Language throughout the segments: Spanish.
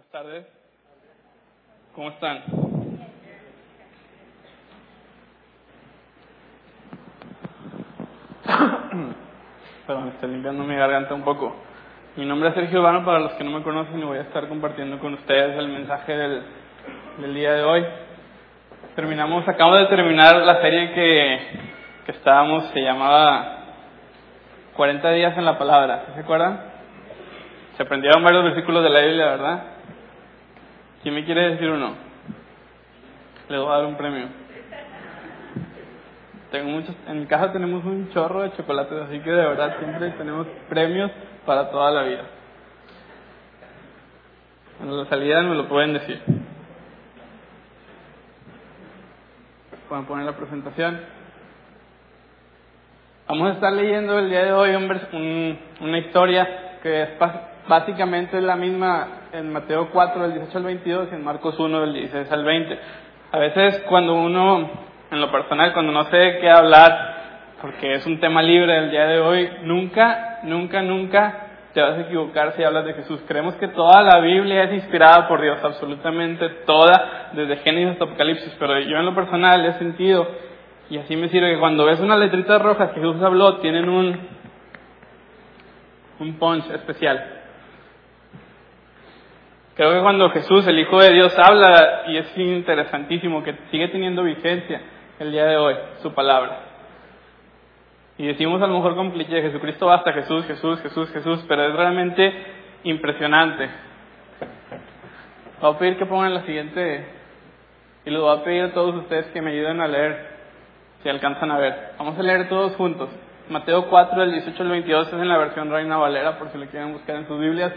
Buenas tardes. ¿Cómo están? Perdón, estoy limpiando mi garganta un poco. Mi nombre es Sergio Urbano, para los que no me conocen, y voy a estar compartiendo con ustedes el mensaje del, del día de hoy. Terminamos, acabamos de terminar la serie que, que estábamos, se llamaba 40 días en la palabra, ¿se acuerdan? Se aprendieron varios versículos de la Biblia, ¿verdad? ¿Quién me quiere decir uno? Le voy a dar un premio. Tengo muchos, en mi casa tenemos un chorro de chocolates, así que de verdad siempre tenemos premios para toda la vida. En la salida me lo pueden decir. Pueden poner la presentación. Vamos a estar leyendo el día de hoy un, una historia que es básicamente la misma en Mateo 4 del 18 al 22 y en Marcos 1 del 16 al 20. A veces cuando uno, en lo personal, cuando no sé qué hablar, porque es un tema libre el día de hoy, nunca, nunca, nunca te vas a equivocar si hablas de Jesús. Creemos que toda la Biblia es inspirada por Dios, absolutamente toda, desde Génesis hasta Apocalipsis, pero yo en lo personal he sentido, y así me sirve, que cuando ves unas letritas rojas que Jesús habló, tienen un, un punch especial. Creo que cuando Jesús, el Hijo de Dios, habla, y es interesantísimo que sigue teniendo vigencia el día de hoy, su palabra. Y decimos a lo mejor con cliché, Jesucristo basta, Jesús, Jesús, Jesús, Jesús, pero es realmente impresionante. Voy a pedir que pongan la siguiente, y lo voy a pedir a todos ustedes que me ayuden a leer, si alcanzan a ver. Vamos a leer todos juntos. Mateo 4, del 18 al 22 es en la versión Reina Valera, por si lo quieren buscar en sus Biblias.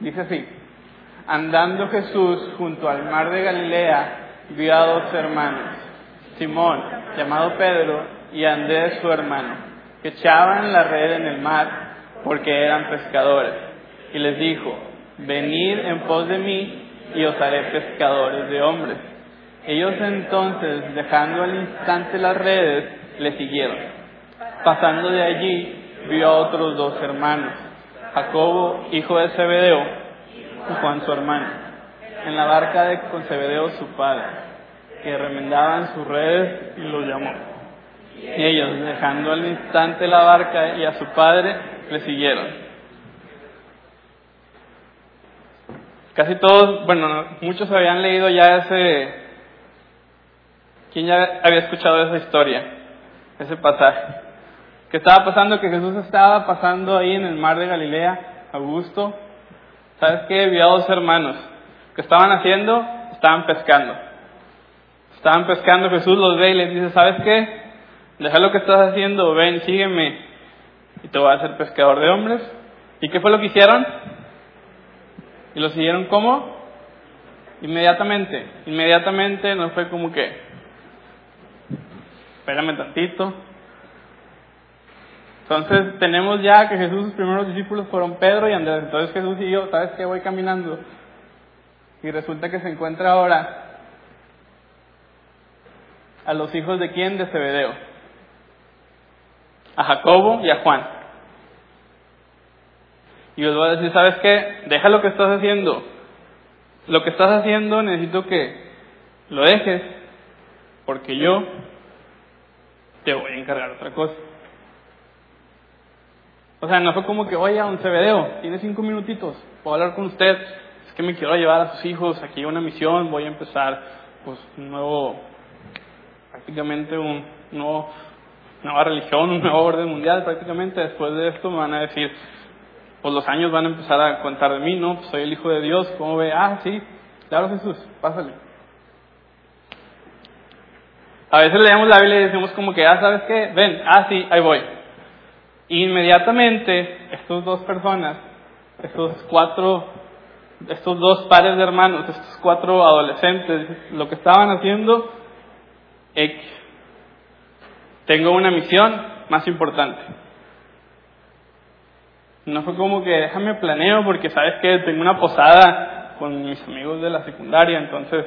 Dice así. Andando Jesús junto al mar de Galilea, vio a dos hermanos, Simón, llamado Pedro, y Andrés su hermano, que echaban la red en el mar porque eran pescadores. Y les dijo, venid en pos de mí y os haré pescadores de hombres. Ellos entonces, dejando al instante las redes, le siguieron. Pasando de allí, vio a otros dos hermanos, Jacobo, hijo de Zebedeo, Juan su hermano, en la barca de Concebedeo su padre, que remendaban sus redes y los llamó. Y ellos, dejando al instante la barca y a su padre, le siguieron. Casi todos, bueno, muchos habían leído ya ese... ¿Quién ya había escuchado esa historia? Ese pasaje. ¿Qué estaba pasando? Que Jesús estaba pasando ahí en el mar de Galilea, Augusto, ¿Sabes qué? Vi a dos hermanos. ¿Qué estaban haciendo? Estaban pescando. Estaban pescando, Jesús los ve y les dice, ¿sabes qué? Deja lo que estás haciendo, ven, sígueme. Y te voy a hacer pescador de hombres. ¿Y qué fue lo que hicieron? ¿Y lo siguieron cómo? Inmediatamente. Inmediatamente no fue como que, espérame tantito, entonces tenemos ya que Jesús, sus primeros discípulos fueron Pedro y Andrés. Entonces Jesús y yo, ¿sabes qué? Voy caminando. Y resulta que se encuentra ahora a los hijos de quién? De Zebedeo. A Jacobo y a Juan. Y os voy a decir, ¿sabes qué? Deja lo que estás haciendo. Lo que estás haciendo necesito que lo dejes porque yo te voy a encargar otra cosa. O sea, no fue como que, oye, un Cebedeo, tiene cinco minutitos, puedo hablar con usted, es que me quiero llevar a sus hijos, aquí hay una misión, voy a empezar, pues, un nuevo, prácticamente un nuevo, nueva religión, un nuevo orden mundial, prácticamente después de esto me van a decir, pues los años van a empezar a contar de mí, ¿no? Pues, soy el Hijo de Dios, ¿cómo ve? Ah, sí, claro Jesús, pásale. A veces leemos la Biblia y decimos como que, ah, ¿sabes qué? Ven, ah, sí, ahí voy. Inmediatamente, estas dos personas, estos cuatro, estos dos pares de hermanos, estos cuatro adolescentes, lo que estaban haciendo, X. Tengo una misión más importante. No fue como que déjame planeo porque sabes que tengo una posada con mis amigos de la secundaria, entonces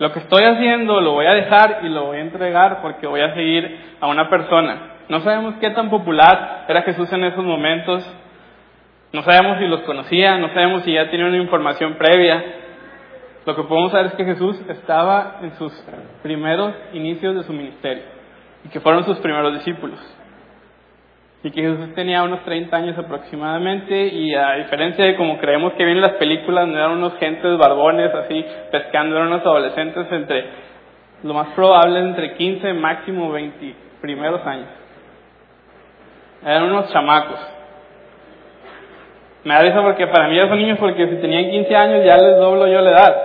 lo que estoy haciendo lo voy a dejar y lo voy a entregar porque voy a seguir a una persona. No sabemos qué tan popular era Jesús en esos momentos. No sabemos si los conocía, no sabemos si ya tenía una información previa. Lo que podemos saber es que Jesús estaba en sus primeros inicios de su ministerio y que fueron sus primeros discípulos. Y que Jesús tenía unos 30 años aproximadamente y a diferencia de como creemos que vienen las películas, no eran unos gentes barbones así pescando, eran unos adolescentes entre, lo más probable, entre 15 máximo 20 primeros años. Eran unos chamacos. Me da risa porque para mí ya son niños porque si tenían 15 años ya les doblo yo la edad.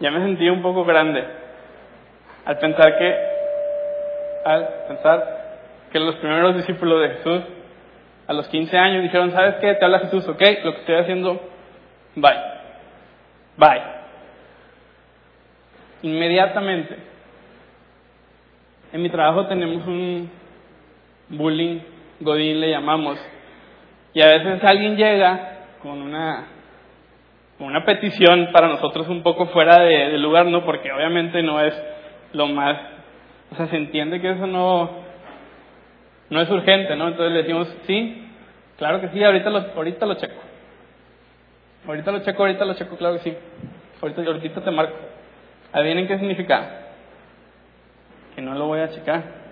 Ya me sentí un poco grande al pensar que al pensar que los primeros discípulos de Jesús a los 15 años dijeron, ¿sabes qué? Te habla Jesús, ok, lo que estoy haciendo, bye. Bye. Inmediatamente. En mi trabajo tenemos un bullying, Godín le llamamos, y a veces alguien llega con una, una petición para nosotros un poco fuera de, de lugar, ¿no? Porque obviamente no es lo más, o sea, se entiende que eso no, no es urgente, ¿no? Entonces le decimos, sí, claro que sí, ahorita lo, ahorita lo checo. Ahorita lo checo, ahorita lo checo, claro que sí. Ahorita, ahorita te marco. ¿Adivinen qué significa? Que no lo voy a checar.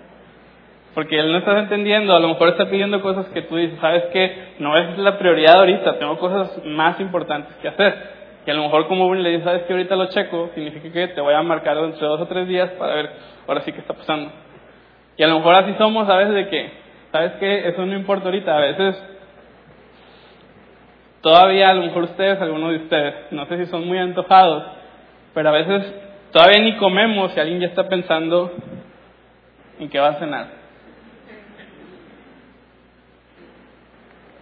Porque él no está entendiendo, a lo mejor está pidiendo cosas que tú dices, sabes que no es la prioridad ahorita, tengo cosas más importantes que hacer. Y a lo mejor como le dices, sabes que ahorita lo checo, significa que te voy a marcar entre dos o tres días para ver ahora sí qué está pasando. Y a lo mejor así somos a veces de que, sabes que eso no importa ahorita, a veces todavía a lo mejor ustedes, algunos de ustedes, no sé si son muy antojados, pero a veces todavía ni comemos y alguien ya está pensando en qué va a cenar.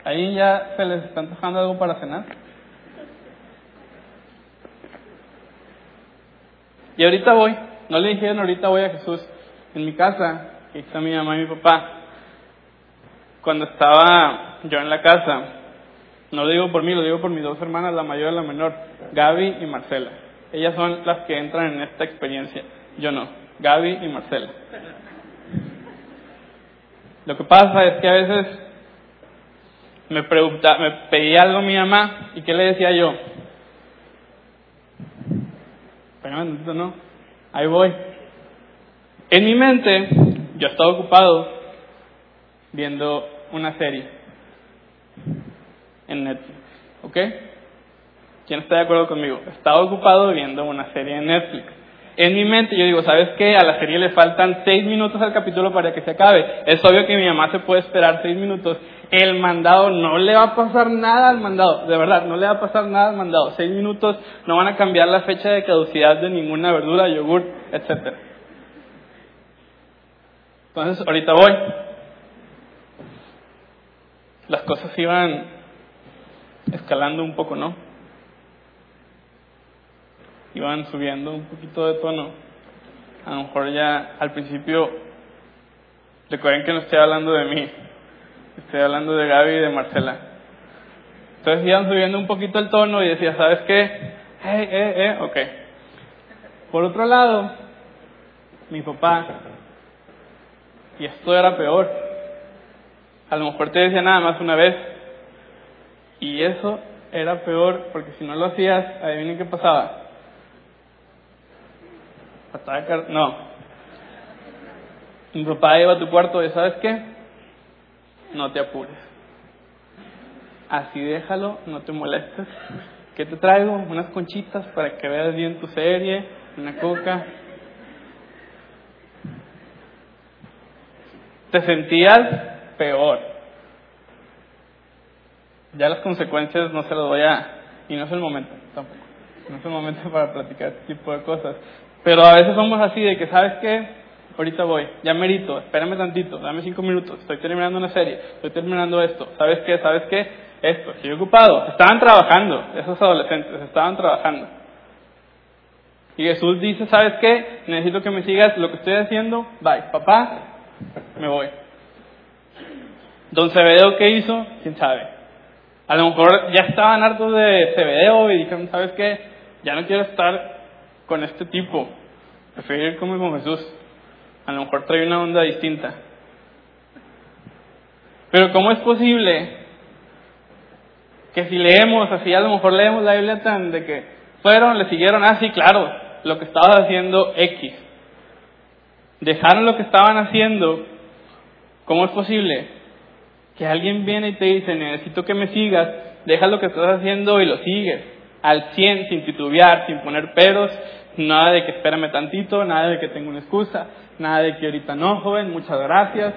¿Ahí ya se les está antojando algo para cenar? Y ahorita voy, no le dijeron ahorita voy a Jesús. En mi casa, que está mi mamá y mi papá, cuando estaba yo en la casa, no lo digo por mí, lo digo por mis dos hermanas, la mayor y la menor, Gaby y Marcela. Ellas son las que entran en esta experiencia, yo no, Gaby y Marcela. Lo que pasa es que a veces me, pregunta, me pedía algo a mi mamá y ¿qué le decía yo? Pero no, ahí voy. En mi mente, yo estaba ocupado viendo una serie en Netflix, ¿ok? ¿Quién está de acuerdo conmigo? Estaba ocupado viendo una serie en Netflix. En mi mente yo digo, ¿sabes qué? A la serie le faltan seis minutos al capítulo para que se acabe. Es obvio que mi mamá se puede esperar seis minutos el mandado no le va a pasar nada al mandado, de verdad, no le va a pasar nada al mandado. Seis minutos no van a cambiar la fecha de caducidad de ninguna verdura, yogur, etc. Entonces, ahorita voy. Las cosas iban escalando un poco, ¿no? Iban subiendo un poquito de tono. A lo mejor ya al principio, recuerden que no estoy hablando de mí, Estoy hablando de Gaby y de Marcela. Entonces iban subiendo un poquito el tono y decía, ¿sabes qué? Eh, eh, eh, ok. Por otro lado, mi papá, y esto era peor, a lo mejor te decía nada más una vez, y eso era peor porque si no lo hacías, adivinen qué pasaba. No. Mi papá iba a tu cuarto y ¿sabes qué? No te apures. Así déjalo, no te molestes. ¿Qué te traigo? Unas conchitas para que veas bien tu serie, una coca. Te sentías peor. Ya las consecuencias no se las voy a... Y no es el momento tampoco. No es el momento para platicar este tipo de cosas. Pero a veces somos así de que, ¿sabes qué? Ahorita voy, ya merito, espérame tantito, dame cinco minutos, estoy terminando una serie, estoy terminando esto, ¿sabes qué? ¿Sabes qué? Esto, estoy ocupado. Estaban trabajando, esos adolescentes, estaban trabajando. Y Jesús dice, ¿sabes qué? Necesito que me sigas lo que estoy haciendo, bye, papá, me voy. Don Cebedeo, ¿qué hizo? ¿Quién sabe? A lo mejor ya estaban hartos de Cebedeo y dijeron, ¿sabes qué? Ya no quiero estar con este tipo, prefiero ir con Jesús. A lo mejor trae una onda distinta. Pero ¿cómo es posible que si leemos así, a lo mejor leemos la Biblia tan de que fueron, le siguieron así, ah, claro, lo que estabas haciendo X. Dejaron lo que estaban haciendo. ¿Cómo es posible que alguien viene y te dice, necesito que me sigas, deja lo que estás haciendo y lo sigues? Al 100, sin titubear, sin poner peros, nada de que espérame tantito, nada de que tengo una excusa, nada de que ahorita no, joven, muchas gracias.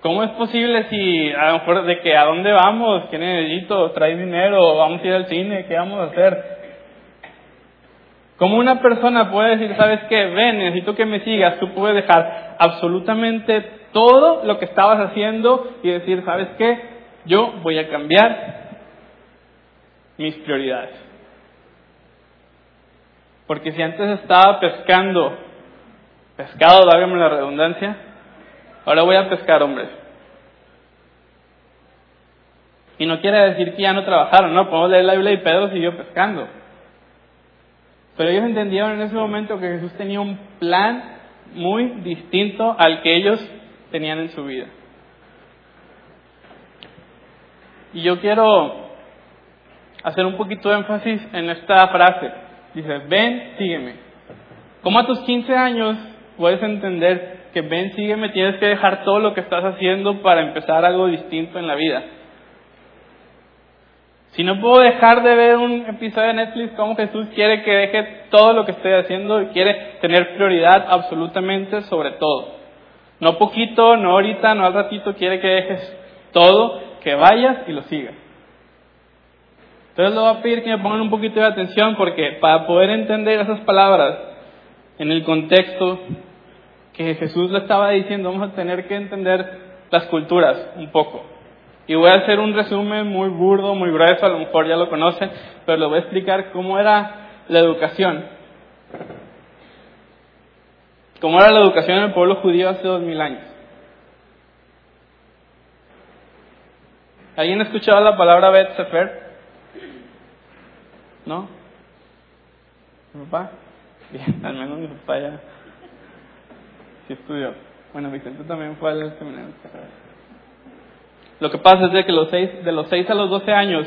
¿Cómo es posible si a lo mejor de que a dónde vamos, qué necesito, trae dinero, vamos a ir al cine, qué vamos a hacer? ¿Cómo una persona puede decir, sabes qué, ven, necesito que me sigas, tú puedes dejar absolutamente todo lo que estabas haciendo y decir, sabes qué, yo voy a cambiar mis prioridades. Porque si antes estaba pescando pescado, dágame la redundancia, ahora voy a pescar hombres. Y no quiere decir que ya no trabajaron, no, podemos leer la Biblia y Pedro siguió pescando. Pero ellos entendieron en ese momento que Jesús tenía un plan muy distinto al que ellos tenían en su vida. Y yo quiero hacer un poquito de énfasis en esta frase. Dice, ven, sígueme. Como a tus 15 años puedes entender que ven, sígueme, tienes que dejar todo lo que estás haciendo para empezar algo distinto en la vida. Si no puedo dejar de ver un episodio de Netflix, como Jesús quiere que deje todo lo que estoy haciendo y quiere tener prioridad absolutamente sobre todo. No poquito, no ahorita, no al ratito, quiere que dejes todo, que vayas y lo sigas. Entonces le voy a pedir que me pongan un poquito de atención porque para poder entender esas palabras en el contexto que Jesús le estaba diciendo, vamos a tener que entender las culturas un poco. Y voy a hacer un resumen muy burdo, muy grueso, a lo mejor ya lo conocen, pero les voy a explicar cómo era la educación. Cómo era la educación en el pueblo judío hace dos mil años. ¿Alguien ha escuchado la palabra Bet Sefer? ¿No? ¿Mi papá? Bien, al menos mi papá ya sí estudió. Bueno, Vicente también fue al seminario. Lo que pasa es de que los seis, de los 6 a los 12 años,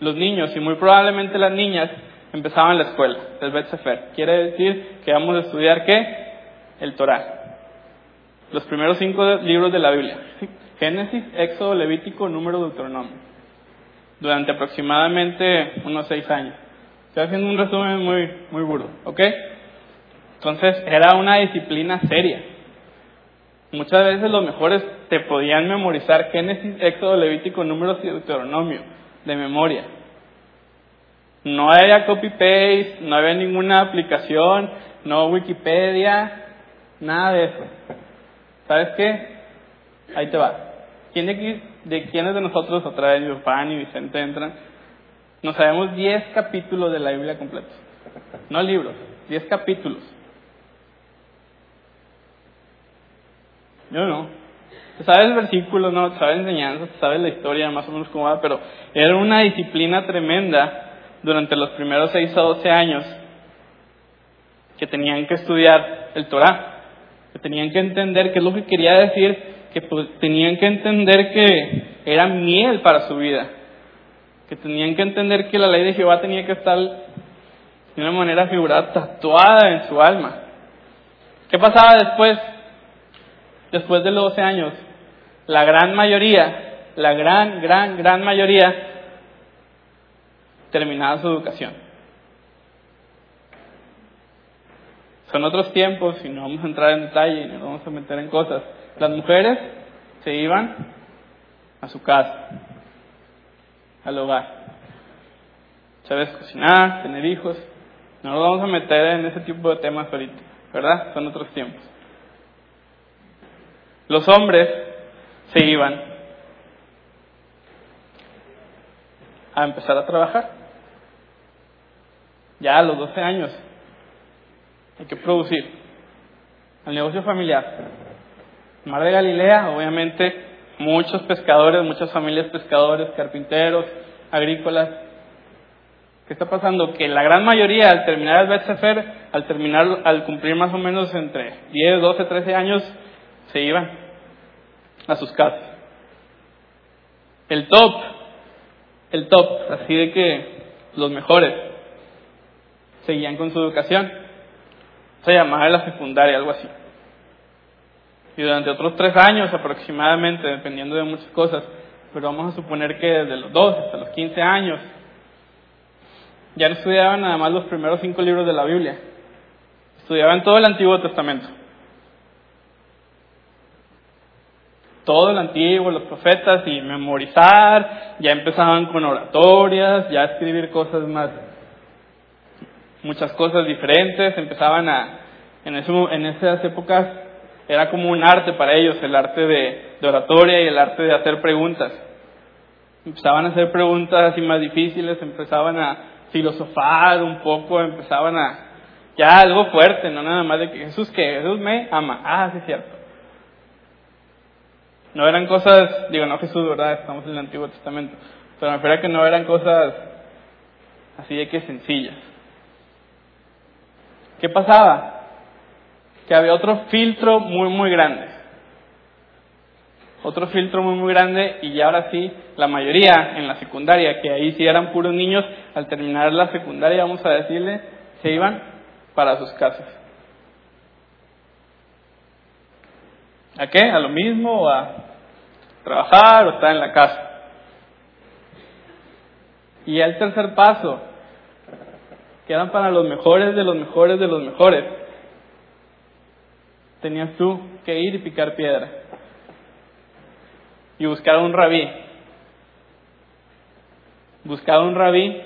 los niños y muy probablemente las niñas empezaban la escuela del Bet Sefer. Quiere decir que vamos a estudiar qué? El Torah. Los primeros cinco libros de la Biblia. Génesis, Éxodo, Levítico, Número, Deuteronomio. Durante aproximadamente unos seis años. Estoy haciendo un resumen muy, muy burdo, ¿ok? Entonces era una disciplina seria. Muchas veces los mejores te podían memorizar Génesis, Éxodo, Levítico, Números y Deuteronomio de memoria. No había copy-paste, no había ninguna aplicación, no Wikipedia, nada de eso. ¿Sabes qué? Ahí te va. ¿Quién de, aquí, de quiénes de nosotros, otra vez papá y Vicente entran, nos sabemos 10 capítulos de la Biblia completa? No libros, 10 capítulos. Yo no. Sabes el versículo, no, sabes enseñanzas, sabes la historia más o menos cómo va, pero era una disciplina tremenda durante los primeros 6 a 12 años que tenían que estudiar el Torah, que tenían que entender qué es lo que quería decir, que pues, tenían que entender que era miel para su vida, que tenían que entender que la ley de Jehová tenía que estar de una manera figurada tatuada en su alma. ¿Qué pasaba después? después de los 12 años, la gran mayoría, la gran, gran, gran mayoría, terminaba su educación. Son otros tiempos y no vamos a entrar en detalle y no vamos a meter en cosas. Las mujeres se iban a su casa, al hogar. Sabes cocinar, tener hijos. No nos vamos a meter en ese tipo de temas ahorita, ¿verdad? Son otros tiempos los hombres se iban a empezar a trabajar. Ya a los 12 años hay que producir el negocio familiar. Mar de Galilea, obviamente, muchos pescadores, muchas familias pescadores, carpinteros, agrícolas, ¿Qué está pasando? Que la gran mayoría al terminar el Bet Sefer, al terminar, al cumplir más o menos entre 10, 12, 13 años, se iban a sus casas. El top, el top, así de que los mejores, seguían con su educación. Se llamaba la secundaria, algo así. Y durante otros tres años aproximadamente, dependiendo de muchas cosas, pero vamos a suponer que desde los 12 hasta los 15 años, ya no estudiaban nada más los primeros cinco libros de la Biblia, estudiaban todo el Antiguo Testamento. Todo el Antiguo, los profetas y memorizar, ya empezaban con oratorias, ya escribir cosas más, muchas cosas diferentes, empezaban a, en, en esas épocas era como un arte para ellos, el arte de, oratoria y el arte de hacer preguntas. Empezaban a hacer preguntas así más difíciles, empezaban a filosofar un poco, empezaban a ya algo fuerte, no nada más de que Jesús que Jesús me ama. Ah, sí es cierto. No eran cosas, digo, no Jesús, ¿verdad? Estamos en el Antiguo Testamento. Pero me refiero a que no eran cosas así de que sencillas. ¿Qué pasaba? Que había otro filtro muy, muy grande. Otro filtro muy, muy grande y ahora sí, la mayoría en la secundaria, que ahí sí eran puros niños, al terminar la secundaria, vamos a decirle, se iban para sus casas. ¿A qué? ¿A lo mismo? ¿O a trabajar? ¿O estar en la casa? Y el tercer paso, quedan para los mejores de los mejores de los mejores tenías tú que ir y picar piedra y buscar a un rabí. Buscar a un rabí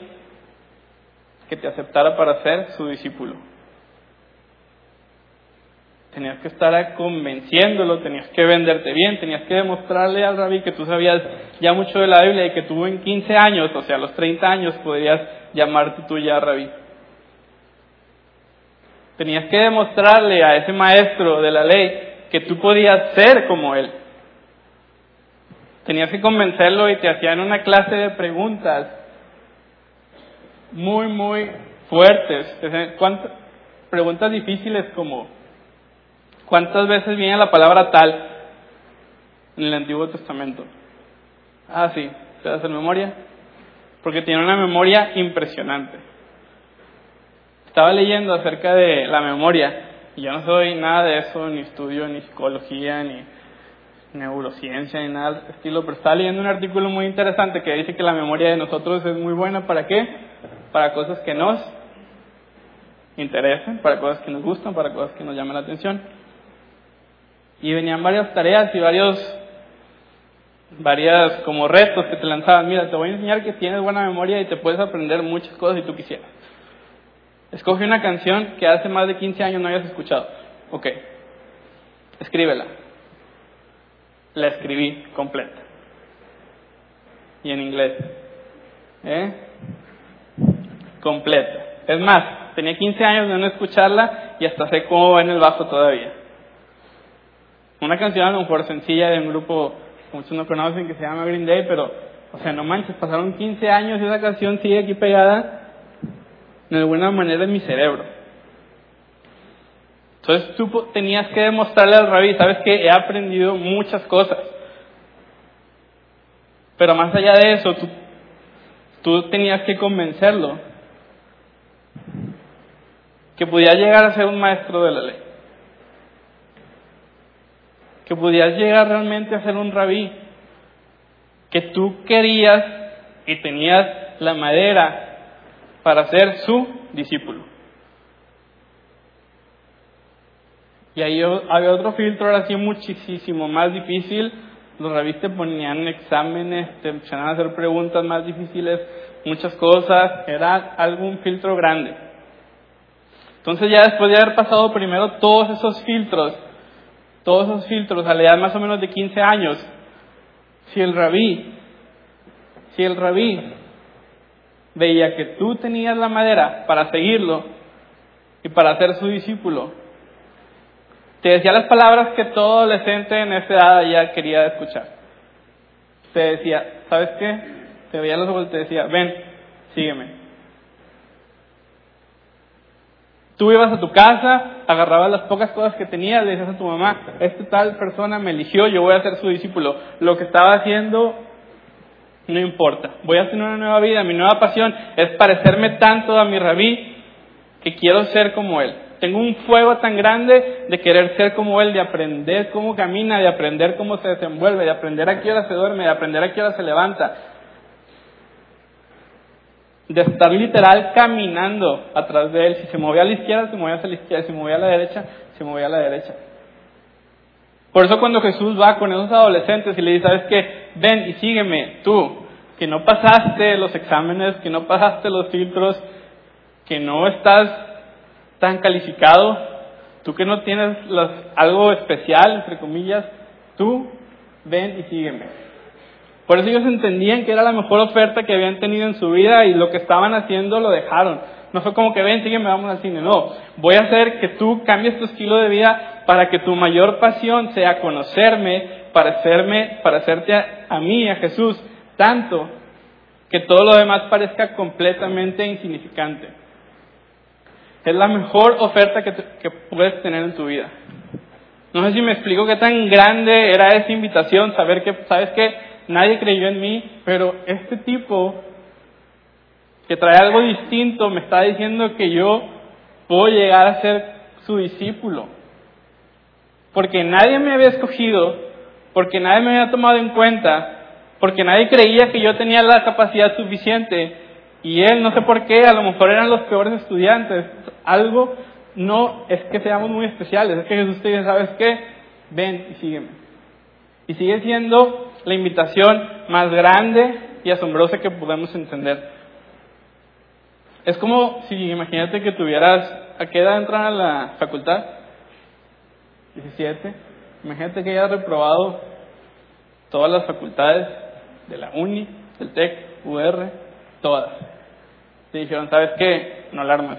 que te aceptara para ser su discípulo. Tenías que estar convenciéndolo, tenías que venderte bien, tenías que demostrarle al rabí que tú sabías ya mucho de la Biblia y que tú en 15 años, o sea, a los 30 años, podrías llamarte tú ya rabí. Tenías que demostrarle a ese maestro de la ley que tú podías ser como él. Tenías que convencerlo y te hacían una clase de preguntas muy, muy fuertes. ¿Cuántas, preguntas difíciles como, ¿cuántas veces viene la palabra tal en el Antiguo Testamento? Ah, sí, ¿te das en memoria? Porque tiene una memoria impresionante. Estaba leyendo acerca de la memoria y yo no soy nada de eso, ni estudio ni psicología, ni neurociencia, ni nada de estilo, pero estaba leyendo un artículo muy interesante que dice que la memoria de nosotros es muy buena para qué? Para cosas que nos interesan, para cosas que nos gustan, para cosas que nos llaman la atención. Y venían varias tareas y varios varias como retos que te lanzaban. Mira, te voy a enseñar que tienes buena memoria y te puedes aprender muchas cosas si tú quisieras. Escoge una canción que hace más de 15 años no hayas escuchado. Ok. Escríbela. La escribí completa. Y en inglés. ¿Eh? Completa. Es más, tenía 15 años de no escucharla y hasta sé cómo va en el bajo todavía. Una canción a lo mejor sencilla de un grupo que muchos no conocen que se llama Green Day, pero, o sea, no manches, pasaron 15 años y esa canción sigue aquí pegada de alguna manera en mi cerebro. Entonces tú tenías que demostrarle al rabí, sabes que he aprendido muchas cosas. Pero más allá de eso, tú, tenías que convencerlo que podías llegar a ser un maestro de la ley. Que podías llegar realmente a ser un rabí. Que tú querías y tenías la madera para ser su discípulo. Y ahí había otro filtro, ahora sí muchísimo más difícil. Los rabis te ponían exámenes, te empezaban a hacer preguntas más difíciles, muchas cosas. Era algún filtro grande. Entonces ya después de haber pasado primero todos esos filtros, todos esos filtros a la edad más o menos de 15 años, si el rabí, si el rabí veía que tú tenías la madera para seguirlo y para ser su discípulo, te decía las palabras que todo adolescente en esa edad ya quería escuchar. Te decía, ¿sabes qué? Te veía los ojos y te decía, ven, sígueme. Tú ibas a tu casa, agarrabas las pocas cosas que tenías, le decías a tu mamá, esta tal persona me eligió, yo voy a ser su discípulo. Lo que estaba haciendo no importa. Voy a tener una nueva vida, mi nueva pasión es parecerme tanto a mi rabí que quiero ser como él. Tengo un fuego tan grande de querer ser como él, de aprender cómo camina, de aprender cómo se desenvuelve, de aprender a qué hora se duerme, de aprender a qué hora se levanta, de estar literal caminando atrás de él. Si se movía a la izquierda, se movía hacia la izquierda. Si se movía a la derecha, se movía a la derecha. Por eso cuando Jesús va con esos adolescentes y le dice, ¿sabes qué? Ven y sígueme, tú, que no pasaste los exámenes, que no pasaste los filtros, que no estás tan calificado, tú que no tienes algo especial, entre comillas, tú ven y sígueme. Por eso ellos entendían que era la mejor oferta que habían tenido en su vida y lo que estaban haciendo lo dejaron. No fue como que ven, sígueme, vamos al cine. No, voy a hacer que tú cambies tu estilo de vida para que tu mayor pasión sea conocerme, parecerme, parecerte a, a mí, a Jesús, tanto que todo lo demás parezca completamente insignificante. Es la mejor oferta que, que puedes tener en tu vida. No sé si me explico qué tan grande era esa invitación, saber que, ¿sabes qué? nadie creyó en mí, pero este tipo que trae algo distinto me está diciendo que yo puedo llegar a ser su discípulo. Porque nadie me había escogido, porque nadie me había tomado en cuenta, porque nadie creía que yo tenía la capacidad suficiente y él, no sé por qué, a lo mejor eran los peores estudiantes. Algo no es que seamos muy especiales, es que Jesús te dice, ¿sabes qué? Ven y sígueme. Y sigue siendo la invitación más grande y asombrosa que podemos entender. Es como si imagínate que tuvieras, ¿a qué edad entran a la facultad? 17. Imagínate que hayas reprobado todas las facultades de la UNI, del TEC, UR, todas. Te dijeron, ¿sabes qué? No alarmas.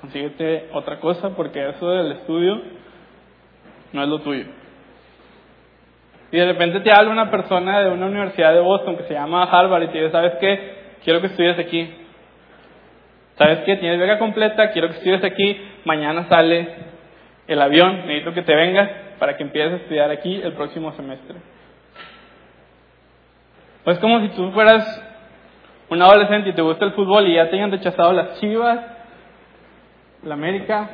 Consíguete otra cosa porque eso del estudio no es lo tuyo. Y de repente te habla una persona de una universidad de Boston que se llama Harvard y te dice, ¿sabes qué? Quiero que estudies aquí. ¿Sabes qué? Tienes beca completa, quiero que estudies aquí. Mañana sale el avión, necesito que te vengas para que empieces a estudiar aquí el próximo semestre. Pues como si tú fueras un adolescente y te gusta el fútbol y ya te hayan rechazado las Chivas, la América,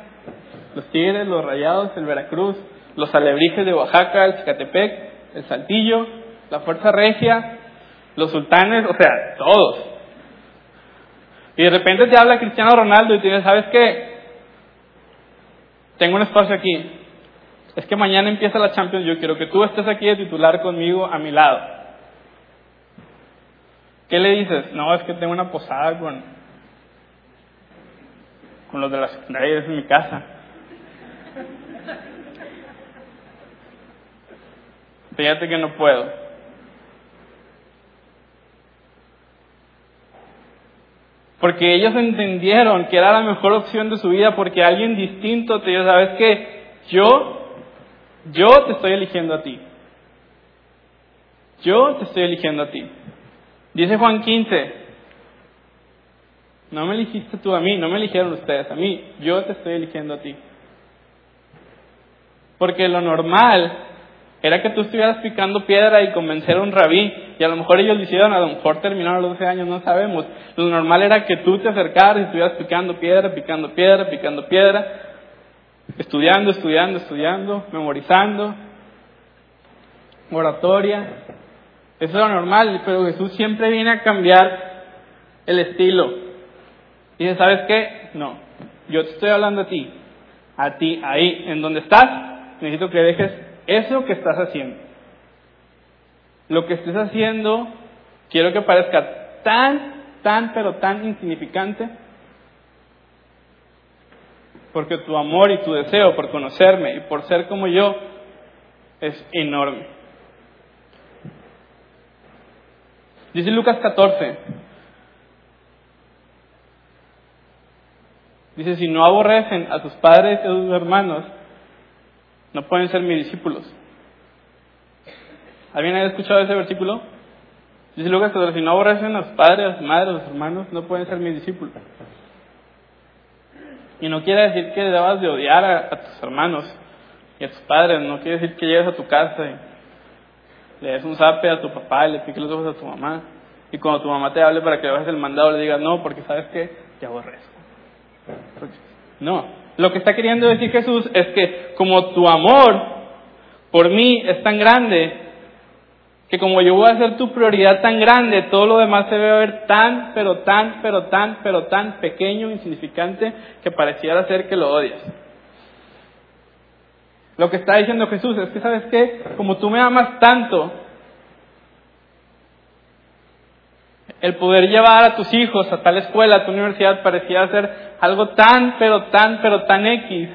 los Tigres, los Rayados, el Veracruz, los Alebrijes de Oaxaca, el Chicatepec, el Saltillo, la Fuerza Regia, los sultanes, o sea, todos. Y de repente te habla Cristiano Ronaldo y te dice, ¿sabes qué? Tengo un espacio aquí. Es que mañana empieza la Champions, yo quiero que tú estés aquí de titular conmigo a mi lado. ¿Qué le dices? No, es que tengo una posada con, con los de la secundaria, es mi casa. Fíjate que no puedo. Porque ellos entendieron que era la mejor opción de su vida porque alguien distinto te dijo, ¿sabes qué? Yo, yo te estoy eligiendo a ti. Yo te estoy eligiendo a ti. Dice Juan 15, no me eligiste tú a mí, no me eligieron ustedes a mí, yo te estoy eligiendo a ti. Porque lo normal era que tú estuvieras picando piedra y convencer a un rabí, y a lo mejor ellos lo hicieron, a lo mejor terminaron los 12 años, no sabemos. Lo normal era que tú te acercaras y estuvieras picando piedra, picando piedra, picando piedra, estudiando, estudiando, estudiando, memorizando, oratoria. Eso era normal, pero Jesús siempre viene a cambiar el estilo. Y dice, ¿sabes qué? No, yo te estoy hablando a ti, a ti, ahí, en donde estás, necesito que dejes eso que estás haciendo. Lo que estés haciendo, quiero que parezca tan, tan, pero tan insignificante, porque tu amor y tu deseo por conocerme y por ser como yo es enorme. Dice Lucas 14. Dice, si no aborrecen a sus padres y a sus hermanos, no pueden ser mis discípulos. ¿Alguien ha escuchado ese versículo? Dice Lucas si no aborrecen a sus padres, a sus madres, a sus hermanos, no pueden ser mis discípulos. Y no quiere decir que debas de odiar a, tus hermanos y a tus padres, no quiere decir que llegues a tu casa y le des un zape a tu papá y le piques los ojos a tu mamá. Y cuando tu mamá te hable para que le bajes el mandado, le digas no, porque sabes que te aborrezco. No, lo que está queriendo decir Jesús es que como tu amor por mí es tan grande, que como yo voy a ser tu prioridad tan grande, todo lo demás se debe tan, pero tan, pero tan, pero tan pequeño, insignificante, que pareciera ser que lo odias. Lo que está diciendo Jesús es que, ¿sabes qué? Como tú me amas tanto, el poder llevar a tus hijos a tal escuela, a tu universidad, parecía ser algo tan, pero tan, pero tan X,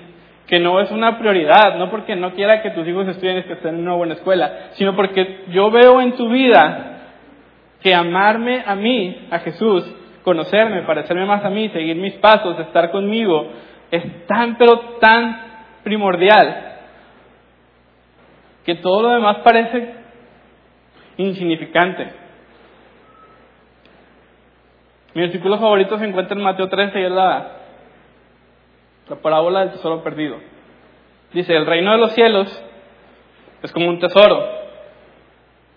que no es una prioridad, no porque no quiera que tus hijos estudien que estén en una buena escuela, sino porque yo veo en tu vida que amarme a mí, a Jesús, conocerme, parecerme más a mí, seguir mis pasos, estar conmigo, es tan, pero tan primordial, que todo lo demás parece insignificante. Mi versículo favorito se encuentra en Mateo 13 y es la, la parábola del tesoro perdido. Dice, el reino de los cielos es como un tesoro.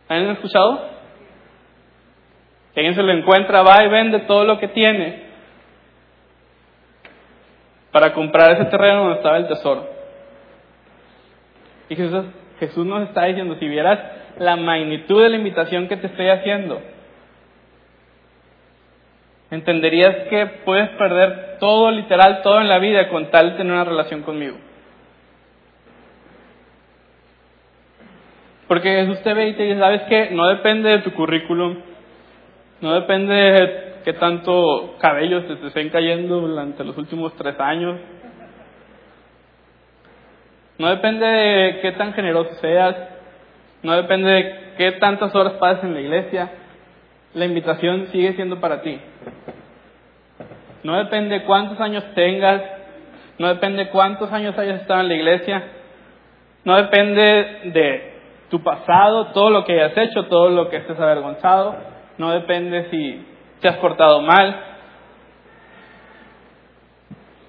¿Han escuchado? Que alguien se lo encuentra, va y vende todo lo que tiene para comprar ese terreno donde estaba el tesoro. Y Jesús, Jesús nos está diciendo, si vieras la magnitud de la invitación que te estoy haciendo, entenderías que puedes perder todo, literal, todo en la vida con tal de tener una relación conmigo. Porque Jesús te ve y te dice, ¿sabes qué? No depende de tu currículum, no depende de qué tanto cabello te estén cayendo durante los últimos tres años, no depende de qué tan generoso seas, no depende de qué tantas horas pases en la iglesia, la invitación sigue siendo para ti. No depende cuántos años tengas, no depende cuántos años hayas estado en la iglesia, no depende de tu pasado, todo lo que hayas hecho, todo lo que estés avergonzado, no depende si te has portado mal,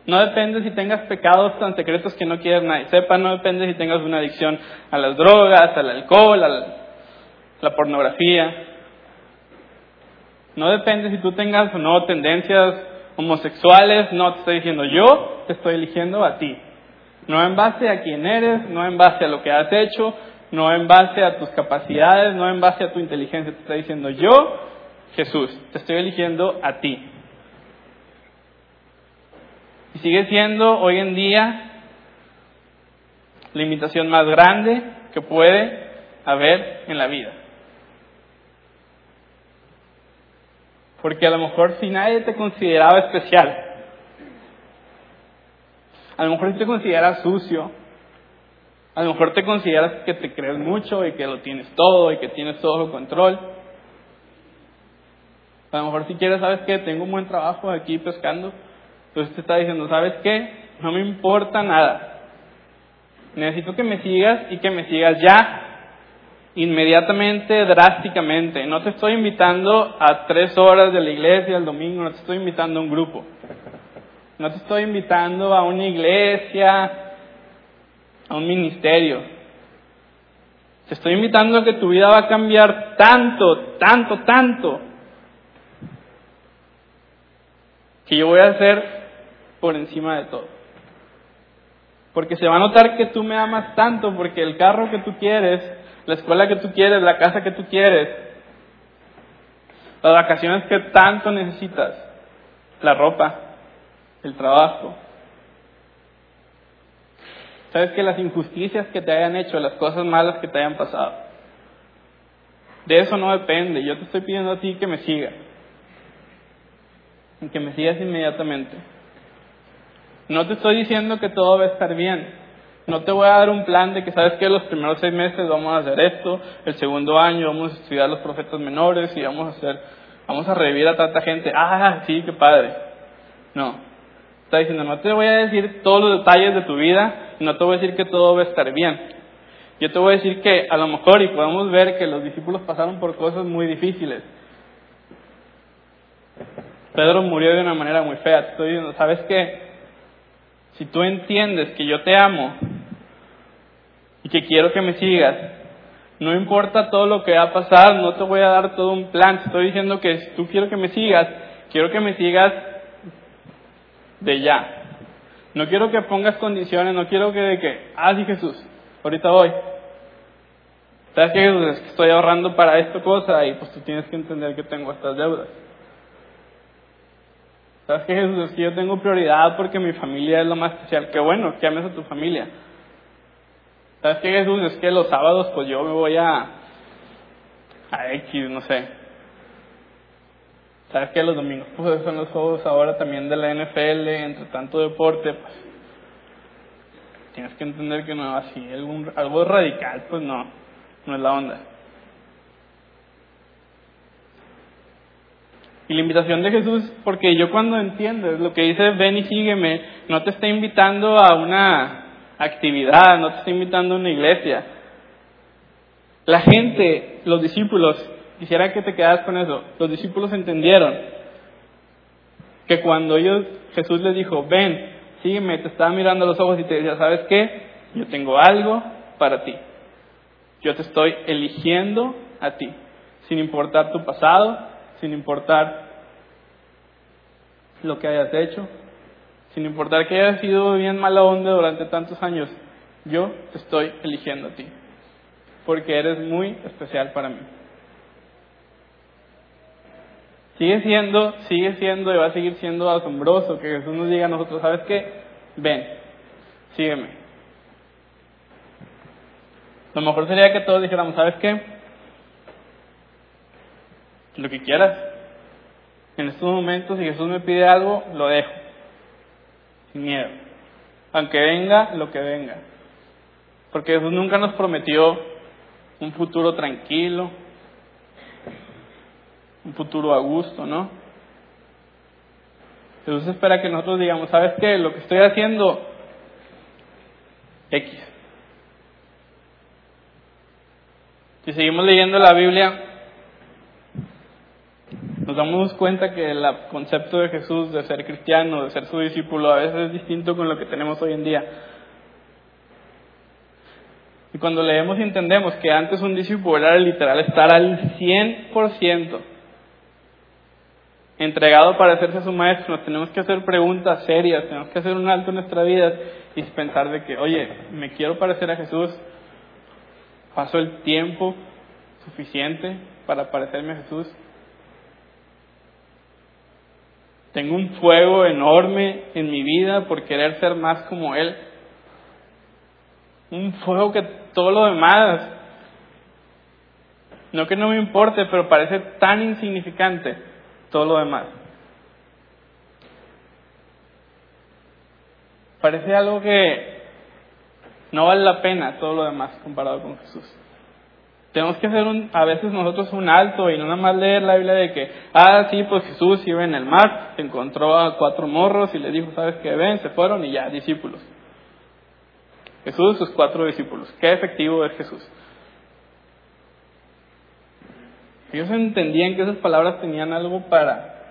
no depende si tengas pecados tan secretos que no quieres nadie sepa, no depende si tengas una adicción a las drogas, al alcohol, a la pornografía, no depende si tú tengas o no tendencias homosexuales, no te estoy diciendo yo, te estoy eligiendo a ti. No en base a quién eres, no en base a lo que has hecho, no en base a tus capacidades, no en base a tu inteligencia, te estoy diciendo yo, Jesús, te estoy eligiendo a ti. Y sigue siendo hoy en día la invitación más grande que puede haber en la vida. Porque a lo mejor si nadie te consideraba especial, a lo mejor si te consideras sucio, a lo mejor te consideras que te crees mucho y que lo tienes todo y que tienes todo el control. A lo mejor si quieres, ¿sabes qué? Tengo un buen trabajo aquí pescando. Entonces te está diciendo, ¿sabes qué? No me importa nada. Necesito que me sigas y que me sigas ya inmediatamente, drásticamente. No te estoy invitando a tres horas de la iglesia el domingo, no te estoy invitando a un grupo. No te estoy invitando a una iglesia, a un ministerio. Te estoy invitando a que tu vida va a cambiar tanto, tanto, tanto, que yo voy a hacer por encima de todo. Porque se va a notar que tú me amas tanto, porque el carro que tú quieres la escuela que tú quieres, la casa que tú quieres, las vacaciones que tanto necesitas, la ropa, el trabajo. Sabes que las injusticias que te hayan hecho, las cosas malas que te hayan pasado, de eso no depende. Yo te estoy pidiendo a ti que me sigas. Que me sigas inmediatamente. No te estoy diciendo que todo va a estar bien. No te voy a dar un plan de que sabes que los primeros seis meses vamos a hacer esto, el segundo año vamos a estudiar los profetas menores y vamos a hacer, vamos a revivir a tanta gente. Ah, sí, qué padre. No. Está diciendo, no te voy a decir todos los detalles de tu vida, no te voy a decir que todo va a estar bien. Yo te voy a decir que a lo mejor y podemos ver que los discípulos pasaron por cosas muy difíciles. Pedro murió de una manera muy fea. Estoy diciendo, ¿sabes qué? Si tú entiendes que yo te amo y que quiero que me sigas, no importa todo lo que va a pasar, no te voy a dar todo un plan, te estoy diciendo que si tú quiero que me sigas, quiero que me sigas de ya. No quiero que pongas condiciones, no quiero que de que, ah, sí Jesús, ahorita voy. ¿Sabes qué Jesús? Es que estoy ahorrando para esta cosa y pues tú tienes que entender que tengo estas deudas. ¿Sabes qué Jesús? Es que yo tengo prioridad porque mi familia es lo más especial. Qué bueno que ames a tu familia. ¿Sabes qué Jesús? Es que los sábados pues yo me voy a, a X, no sé. ¿Sabes qué? Los domingos pues son los juegos ahora también de la NFL, entre tanto deporte, pues tienes que entender que no, así, algún, algo radical, pues no, no es la onda. Y la invitación de Jesús, porque yo cuando entiendo lo que dice ven y sígueme, no te está invitando a una actividad, no te está invitando a una iglesia. La gente, los discípulos, quisiera que te quedas con eso, los discípulos entendieron que cuando ellos, Jesús les dijo, ven, sígueme, te estaba mirando a los ojos y te decía, ¿sabes qué? Yo tengo algo para ti. Yo te estoy eligiendo a ti, sin importar tu pasado, sin importar lo que hayas hecho, sin importar que hayas sido bien mala onda durante tantos años, yo estoy eligiendo a ti, porque eres muy especial para mí. Sigue siendo, sigue siendo y va a seguir siendo asombroso que Jesús nos diga a nosotros, ¿sabes qué? Ven, sígueme. Lo mejor sería que todos dijéramos, ¿sabes qué? lo que quieras. En estos momentos, si Jesús me pide algo, lo dejo, sin miedo. Aunque venga lo que venga. Porque Jesús nunca nos prometió un futuro tranquilo, un futuro a gusto, ¿no? Jesús espera que nosotros digamos, ¿sabes qué? Lo que estoy haciendo, X. Si seguimos leyendo la Biblia, nos damos cuenta que el concepto de Jesús de ser cristiano, de ser su discípulo, a veces es distinto con lo que tenemos hoy en día. Y cuando leemos y entendemos que antes un discípulo era literal estar al 100% entregado para hacerse su maestro, tenemos que hacer preguntas serias, tenemos que hacer un alto en nuestra vida y pensar de que, oye, me quiero parecer a Jesús, paso el tiempo suficiente para parecerme a Jesús. Tengo un fuego enorme en mi vida por querer ser más como Él. Un fuego que todo lo demás, no que no me importe, pero parece tan insignificante todo lo demás. Parece algo que no vale la pena todo lo demás comparado con Jesús. Tenemos que hacer un, a veces nosotros un alto y no nada más leer la Biblia de que, ah, sí, pues Jesús iba en el mar, encontró a cuatro morros y le dijo, ¿sabes qué? Ven, se fueron y ya, discípulos. Jesús, sus cuatro discípulos. Qué efectivo es Jesús. Ellos entendían que esas palabras tenían algo para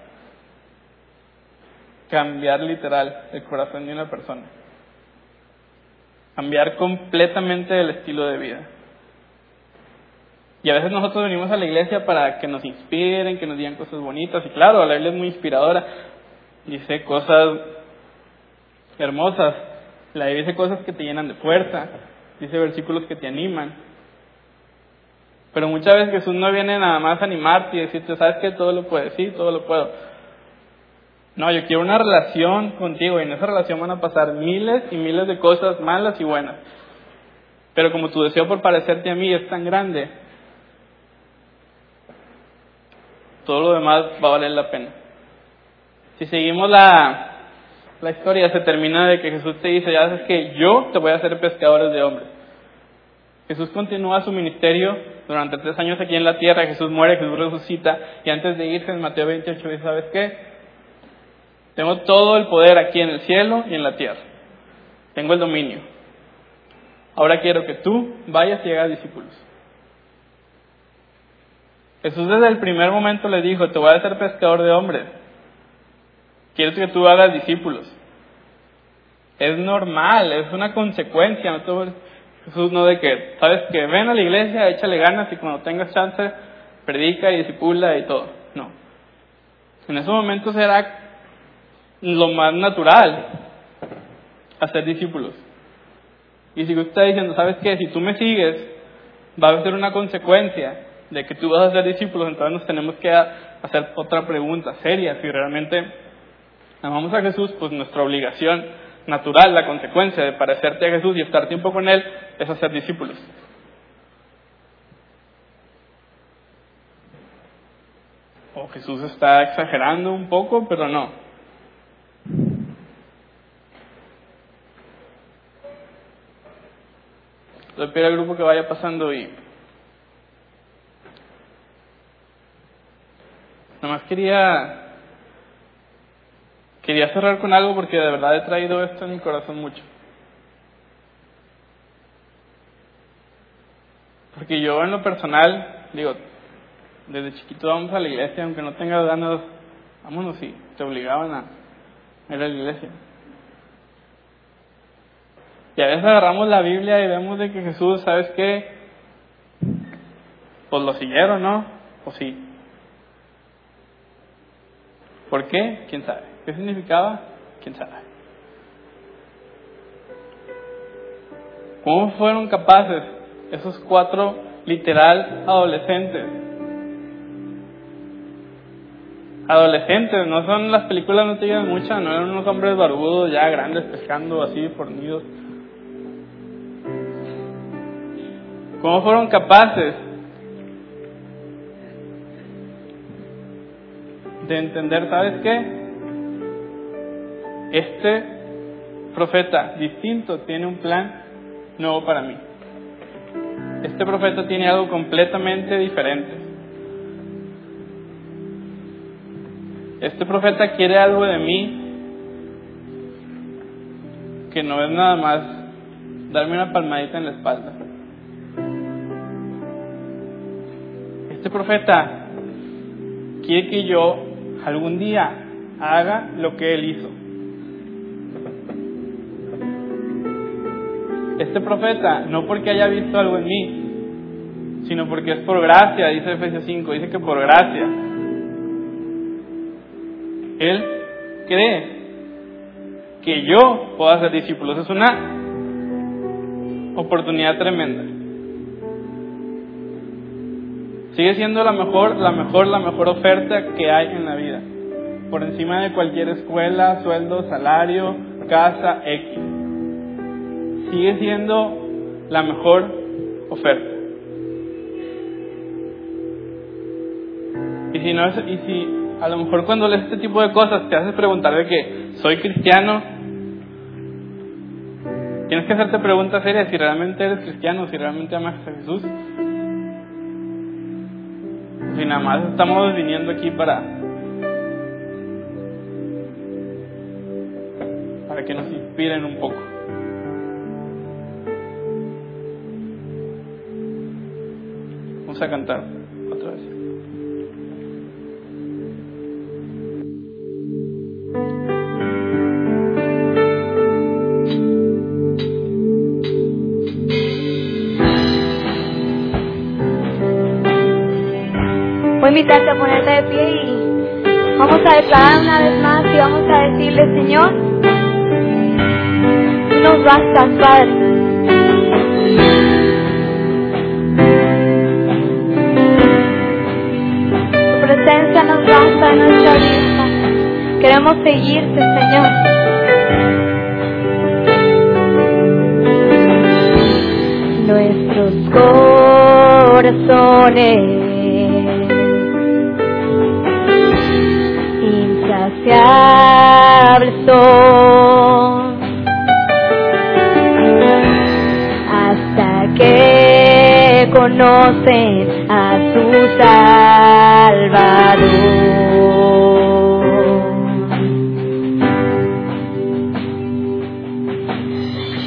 cambiar literal el corazón de una persona. Cambiar completamente el estilo de vida. Y a veces nosotros venimos a la iglesia para que nos inspiren, que nos digan cosas bonitas. Y claro, la Biblia es muy inspiradora. Dice cosas hermosas. La Biblia dice cosas que te llenan de fuerza. Dice versículos que te animan. Pero muchas veces Jesús no viene nada más a animarte y decirte, ¿sabes que Todo lo puedes, sí, todo lo puedo. No, yo quiero una relación contigo y en esa relación van a pasar miles y miles de cosas malas y buenas. Pero como tu deseo por parecerte a mí es tan grande, todo lo demás va a valer la pena. Si seguimos la, la historia, se termina de que Jesús te dice, ya sabes que yo te voy a hacer pescadores de hombres. Jesús continúa su ministerio durante tres años aquí en la tierra, Jesús muere, Jesús resucita, y antes de irse en Mateo 28 dice, ¿sabes qué? Tengo todo el poder aquí en el cielo y en la tierra. Tengo el dominio. Ahora quiero que tú vayas y hagas discípulos. Jesús desde el primer momento le dijo, te voy a hacer pescador de hombres. Quiero que tú hagas discípulos. es normal, es una consecuencia. No Jesús no de que, sabes que ven a la iglesia, échale ganas y cuando tengas chance, predica y disipula y todo. No. En esos momentos era lo más natural hacer discípulos. Y si usted está diciendo, ¿sabes qué? Si tú me sigues, va a ser una consecuencia de que tú vas a ser discípulos, entonces nos tenemos que hacer otra pregunta seria. Si realmente amamos a Jesús, pues nuestra obligación natural, la consecuencia de parecerte a Jesús y estar tiempo con Él, es hacer discípulos. O Jesús está exagerando un poco, pero no. Le pido al grupo que vaya pasando y Nomás quería quería cerrar con algo porque de verdad he traído esto en mi corazón mucho. Porque yo en lo personal, digo, desde chiquito vamos a la iglesia, aunque no tengas ganas, vámonos si te obligaban a ir a la iglesia. Y a veces agarramos la Biblia y vemos de que Jesús, ¿sabes qué? Pues lo siguieron, ¿no? O sí. ¿Por qué? ¿Quién sabe? ¿Qué significaba? ¿Quién sabe? ¿Cómo fueron capaces esos cuatro literal adolescentes? Adolescentes, no son las películas, no te llevan mucho, no eran unos hombres barbudos ya grandes pescando así fornidos. ¿Cómo fueron capaces de entender, ¿sabes qué? Este profeta distinto tiene un plan nuevo para mí. Este profeta tiene algo completamente diferente. Este profeta quiere algo de mí que no es nada más darme una palmadita en la espalda. Este profeta quiere que yo algún día haga lo que Él hizo. Este profeta, no porque haya visto algo en mí, sino porque es por gracia, dice Efesios 5, dice que por gracia. Él cree que yo puedo ser discípulos. Es una oportunidad tremenda. Sigue siendo la mejor, la mejor, la mejor oferta que hay en la vida. Por encima de cualquier escuela, sueldo, salario, casa, X. Sigue siendo la mejor oferta. Y si no y si a lo mejor cuando lees este tipo de cosas te haces preguntar de que soy cristiano, tienes que hacerte preguntas serias si realmente eres cristiano, si realmente amas a Jesús. Y nada más estamos viniendo aquí para para que nos inspiren un poco. Vamos a cantar invitarte a ponerte de pie y vamos a declarar una vez más y vamos a decirle, Señor, nos basta, Padre. Tu presencia nos basta en nuestra vida. Queremos seguirte, Señor. Nuestros corazones hasta que conocen a su Salvador.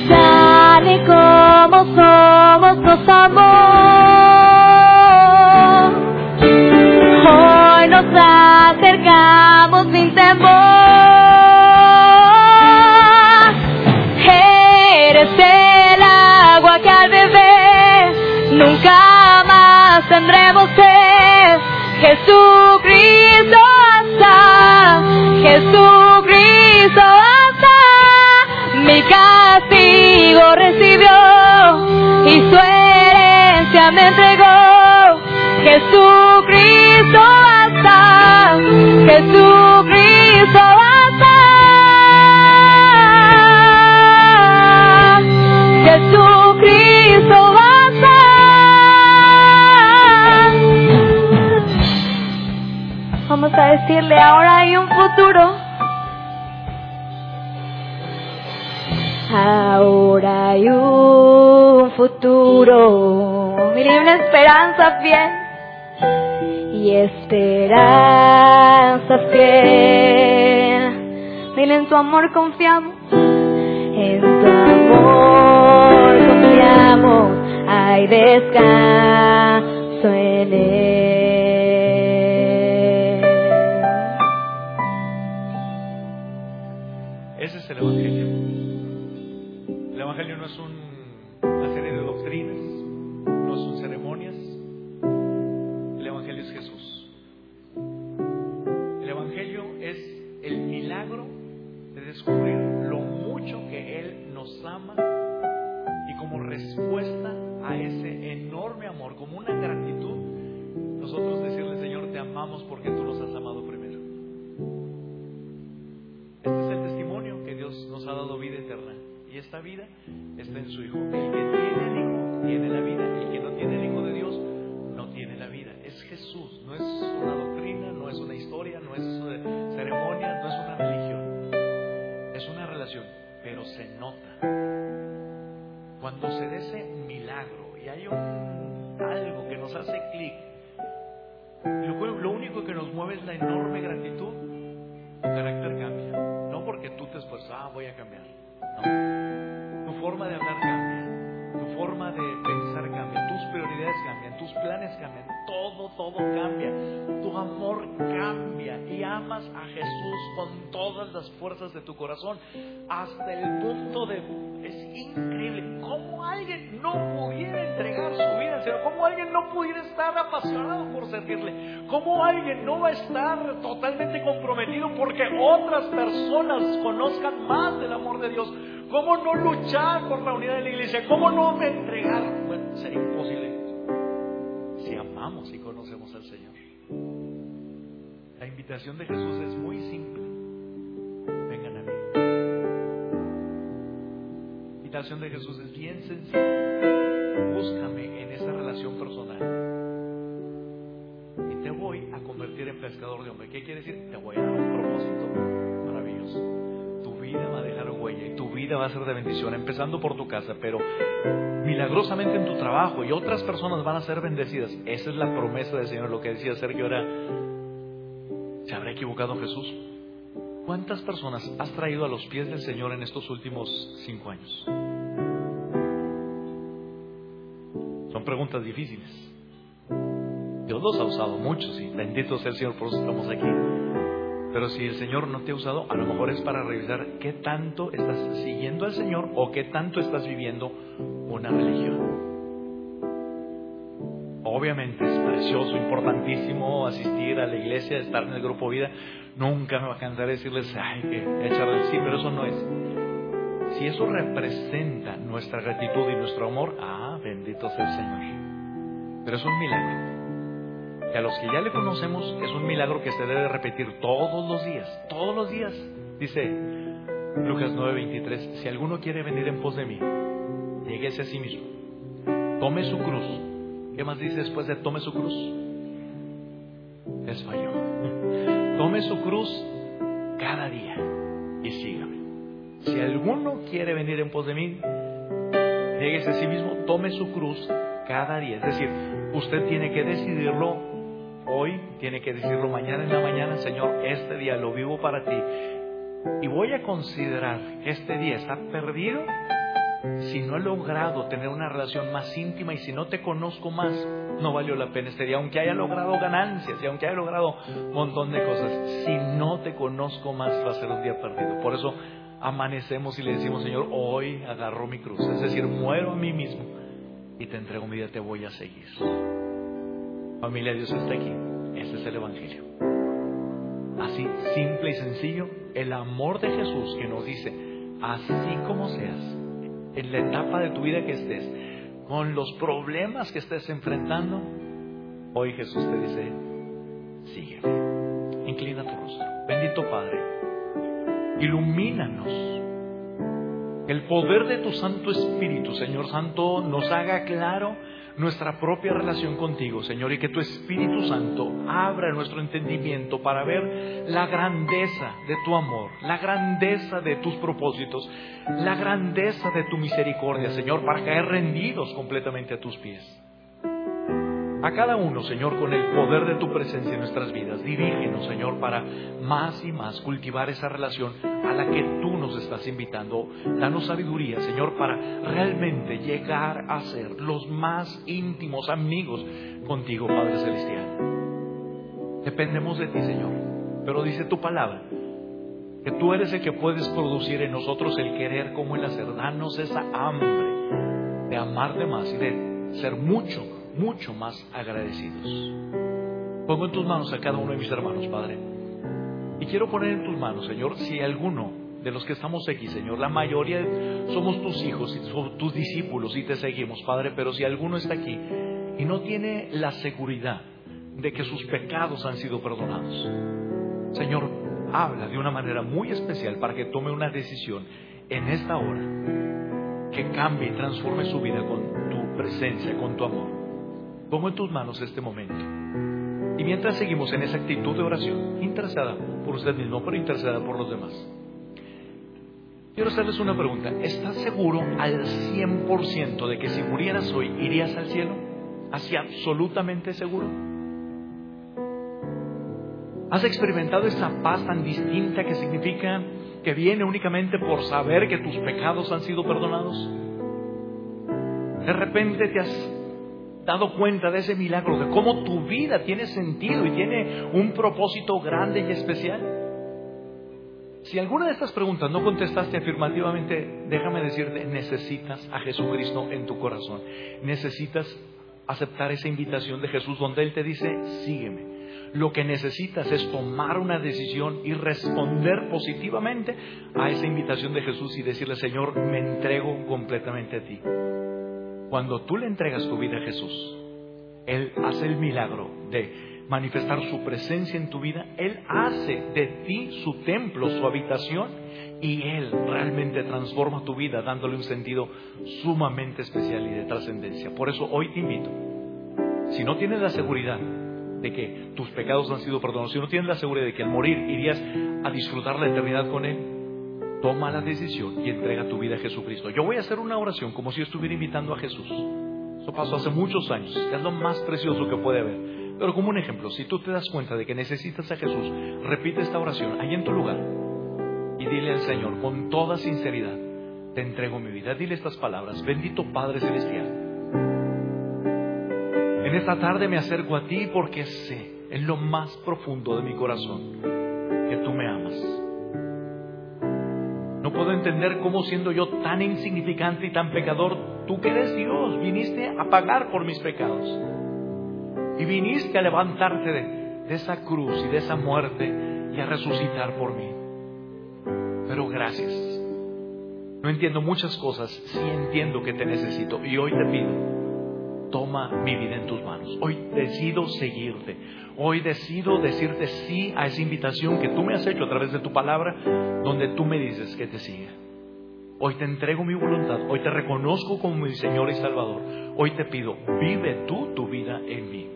Sale como somos, nos amor. Jesucristo basta, Jesucristo basta. Jesucristo basta. Vamos a decirle, ahora hay un futuro. Ahora hay un futuro. Mire, una esperanza fiel. Y esperanza fiel. Dile en tu amor confiamos. En tu amor confiamos. Hay descanso y como respuesta a ese enorme amor, como una gratitud, nosotros decirle, Señor, te amamos porque tú nos has amado primero. Este es el testimonio que Dios nos ha dado vida eterna. Y esta vida está en su Hijo. El que tiene el Hijo tiene la vida. Pero se nota. Cuando se da ese milagro y hay algo que nos hace clic, lo, lo único que nos mueve es la enorme gratitud tu carácter cambia. No porque tú te esfuerzas, ah, voy a cambiar. No. Tu forma de hablar cambia. Tu forma de pensar cambian. Tus planes cambian. Todo, todo cambia. Tu amor cambia. Y amas a Jesús con todas las fuerzas de tu corazón. Hasta el punto de... Es increíble. ¿Cómo alguien no pudiera entregar su vida al Señor? ¿Cómo alguien no pudiera estar apasionado por servirle? ¿Cómo alguien no va a estar totalmente comprometido porque otras personas conozcan más del amor de Dios? ¿Cómo no luchar por la unidad de la iglesia? ¿Cómo no entregar? Bueno, sería imposible si amamos y conocemos al Señor. La invitación de Jesús es muy simple. Vengan a mí. La invitación de Jesús es bien sencilla. Búscame en esa relación personal. Y te voy a convertir en pescador de hombre. ¿Qué quiere decir? Te voy a dar un propósito maravilloso. Vida va a dejar huella y tu vida va a ser de bendición, empezando por tu casa, pero milagrosamente en tu trabajo y otras personas van a ser bendecidas. Esa es la promesa del Señor. Lo que decía Sergio era, ¿se habrá equivocado Jesús? ¿Cuántas personas has traído a los pies del Señor en estos últimos cinco años? Son preguntas difíciles. Dios los ha usado muchos y bendito sea el Señor, por eso estamos aquí. Pero si el Señor no te ha usado, a lo mejor es para revisar qué tanto estás siguiendo al Señor o qué tanto estás viviendo una religión. Obviamente es precioso, importantísimo asistir a la iglesia, estar en el grupo vida. Nunca me va a cansar de decirles, ay, que echarle sí, pero eso no es. Si eso representa nuestra gratitud y nuestro amor, ah, bendito sea el Señor. Pero es un milagro. Que a los que ya le conocemos es un milagro que se debe repetir todos los días, todos los días. Dice Lucas 9:23, si alguno quiere venir en pos de mí, lleguese a sí mismo, tome su cruz. ¿Qué más dice después de tome su cruz? Les falló. Tome su cruz cada día y sígame. Si alguno quiere venir en pos de mí, lleguese a sí mismo, tome su cruz cada día. Es decir, usted tiene que decidirlo hoy, tiene que decirlo mañana en la mañana, Señor, este día lo vivo para ti. Y voy a considerar que este día está perdido si no he logrado tener una relación más íntima y si no te conozco más, no valió la pena este día, aunque haya logrado ganancias y aunque haya logrado un montón de cosas, si no te conozco más va a ser un día perdido. Por eso amanecemos y le decimos, Señor, hoy agarro mi cruz, es decir, muero a mí mismo y te entrego mi vida, te voy a seguir. Familia, Dios está aquí, ese es el Evangelio. Así, simple y sencillo, el amor de Jesús que nos dice, así como seas, en la etapa de tu vida que estés, con los problemas que estés enfrentando, Hoy Jesús te dice, sígueme. Inclina tu rostro. Bendito Padre, ilumínanos. El poder de tu Santo Espíritu, Señor Santo, nos haga claro nuestra propia relación contigo, Señor, y que tu Espíritu Santo abra nuestro entendimiento para ver la grandeza de tu amor, la grandeza de tus propósitos, la grandeza de tu misericordia, Señor, para caer rendidos completamente a tus pies a cada uno, Señor, con el poder de tu presencia en nuestras vidas. Dirígenos, Señor, para más y más cultivar esa relación a la que tú nos estás invitando. Danos sabiduría, Señor, para realmente llegar a ser los más íntimos amigos contigo, Padre Celestial. Dependemos de ti, Señor. Pero dice tu palabra que tú eres el que puedes producir en nosotros el querer como el hacer. Danos esa hambre de amar de más y de ser mucho mucho más agradecidos. Pongo en tus manos a cada uno de mis hermanos, Padre. Y quiero poner en tus manos, Señor, si alguno de los que estamos aquí, Señor, la mayoría somos tus hijos y tus discípulos y te seguimos, Padre, pero si alguno está aquí y no tiene la seguridad de que sus pecados han sido perdonados, Señor, habla de una manera muy especial para que tome una decisión en esta hora que cambie y transforme su vida con tu presencia, con tu amor. Pongo en tus manos este momento. Y mientras seguimos en esa actitud de oración, interesada por usted mismo, pero interesada por los demás, quiero hacerles una pregunta. ¿Estás seguro al 100% de que si murieras hoy irías al cielo? ¿Así absolutamente seguro? ¿Has experimentado esa paz tan distinta que significa que viene únicamente por saber que tus pecados han sido perdonados? De repente te has dado cuenta de ese milagro, de cómo tu vida tiene sentido y tiene un propósito grande y especial? Si alguna de estas preguntas no contestaste afirmativamente, déjame decirte, necesitas a Jesucristo en tu corazón. Necesitas aceptar esa invitación de Jesús donde Él te dice, sígueme. Lo que necesitas es tomar una decisión y responder positivamente a esa invitación de Jesús y decirle, Señor, me entrego completamente a ti. Cuando tú le entregas tu vida a Jesús, Él hace el milagro de manifestar su presencia en tu vida, Él hace de ti su templo, su habitación, y Él realmente transforma tu vida dándole un sentido sumamente especial y de trascendencia. Por eso hoy te invito, si no tienes la seguridad de que tus pecados han sido perdonados, si no tienes la seguridad de que al morir irías a disfrutar la eternidad con Él, toma la decisión y entrega tu vida a Jesucristo. Yo voy a hacer una oración como si estuviera invitando a Jesús. Eso pasó hace muchos años, es lo más precioso que puede haber. Pero como un ejemplo, si tú te das cuenta de que necesitas a Jesús, repite esta oración ahí en tu lugar y dile al Señor con toda sinceridad, te entrego mi vida. Dile estas palabras, bendito Padre Celestial. En esta tarde me acerco a ti porque sé en lo más profundo de mi corazón que tú me amas puedo entender cómo siendo yo tan insignificante y tan pecador, tú que eres Dios, viniste a pagar por mis pecados. Y viniste a levantarte de, de esa cruz y de esa muerte y a resucitar por mí. Pero gracias. No entiendo muchas cosas, sí entiendo que te necesito y hoy te pido toma mi vida en tus manos. Hoy decido seguirte. Hoy decido decirte sí a esa invitación que tú me has hecho a través de tu palabra, donde tú me dices que te siga. Hoy te entrego mi voluntad. Hoy te reconozco como mi Señor y Salvador. Hoy te pido, vive tú tu vida en mí.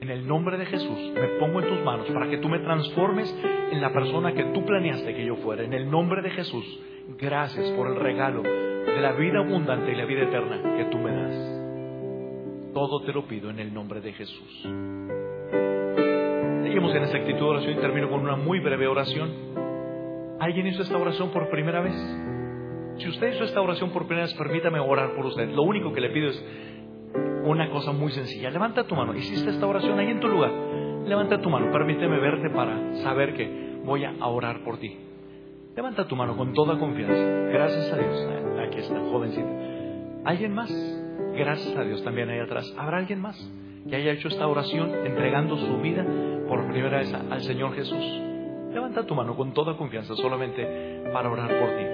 En el nombre de Jesús me pongo en tus manos para que tú me transformes en la persona que tú planeaste que yo fuera. En el nombre de Jesús, gracias por el regalo de la vida abundante y la vida eterna que tú me das. Todo te lo pido en el nombre de Jesús. Seguimos en esa actitud de oración y termino con una muy breve oración. ¿Alguien hizo esta oración por primera vez? Si usted hizo esta oración por primera vez, permítame orar por usted. Lo único que le pido es una cosa muy sencilla. Levanta tu mano. ¿Hiciste esta oración ahí en tu lugar? Levanta tu mano. Permíteme verte para saber que voy a orar por ti. Levanta tu mano con toda confianza. Gracias a Dios. Aquí está, jovencito. ¿Alguien más? Gracias a Dios también ahí atrás. ¿Habrá alguien más que haya hecho esta oración entregando su vida por primera vez al Señor Jesús? Levanta tu mano con toda confianza solamente para orar por ti.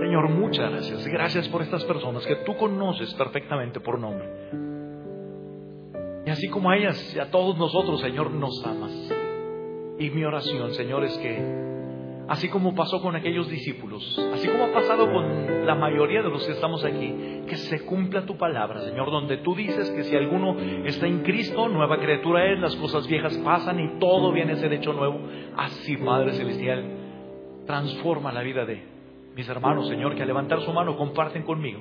Señor, muchas gracias. Gracias por estas personas que tú conoces perfectamente por nombre. Y así como a ellas y a todos nosotros, Señor, nos amas. Y mi oración, Señor, es que así como pasó con aquellos discípulos, así como ha pasado con la mayoría de los que estamos aquí, que se cumpla tu palabra, Señor, donde tú dices que si alguno está en Cristo, nueva criatura es, las cosas viejas pasan y todo viene a ser hecho nuevo. Así, Padre Celestial, transforma la vida de mis hermanos, Señor, que al levantar su mano comparten conmigo,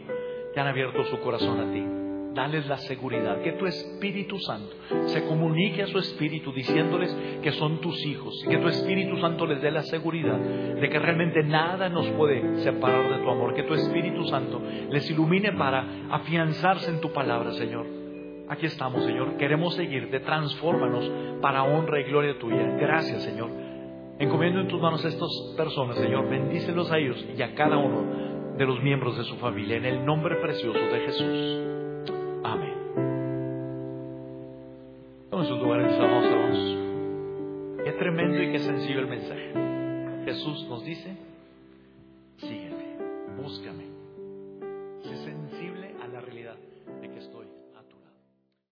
que han abierto su corazón a ti dales la seguridad, que tu Espíritu Santo se comunique a su Espíritu diciéndoles que son tus hijos que tu Espíritu Santo les dé la seguridad de que realmente nada nos puede separar de tu amor, que tu Espíritu Santo les ilumine para afianzarse en tu palabra, Señor. Aquí estamos, Señor. Queremos seguirte. Transfórmanos para honra y gloria tuya. Gracias, Señor. Encomiendo en tus manos a estas personas, Señor. Bendícelos a ellos y a cada uno de los miembros de su familia. En el nombre precioso de Jesús. Tomen sus lugares, amados hermanos. Qué tremendo y qué sencillo el mensaje. Jesús nos dice, sígueme, búscame.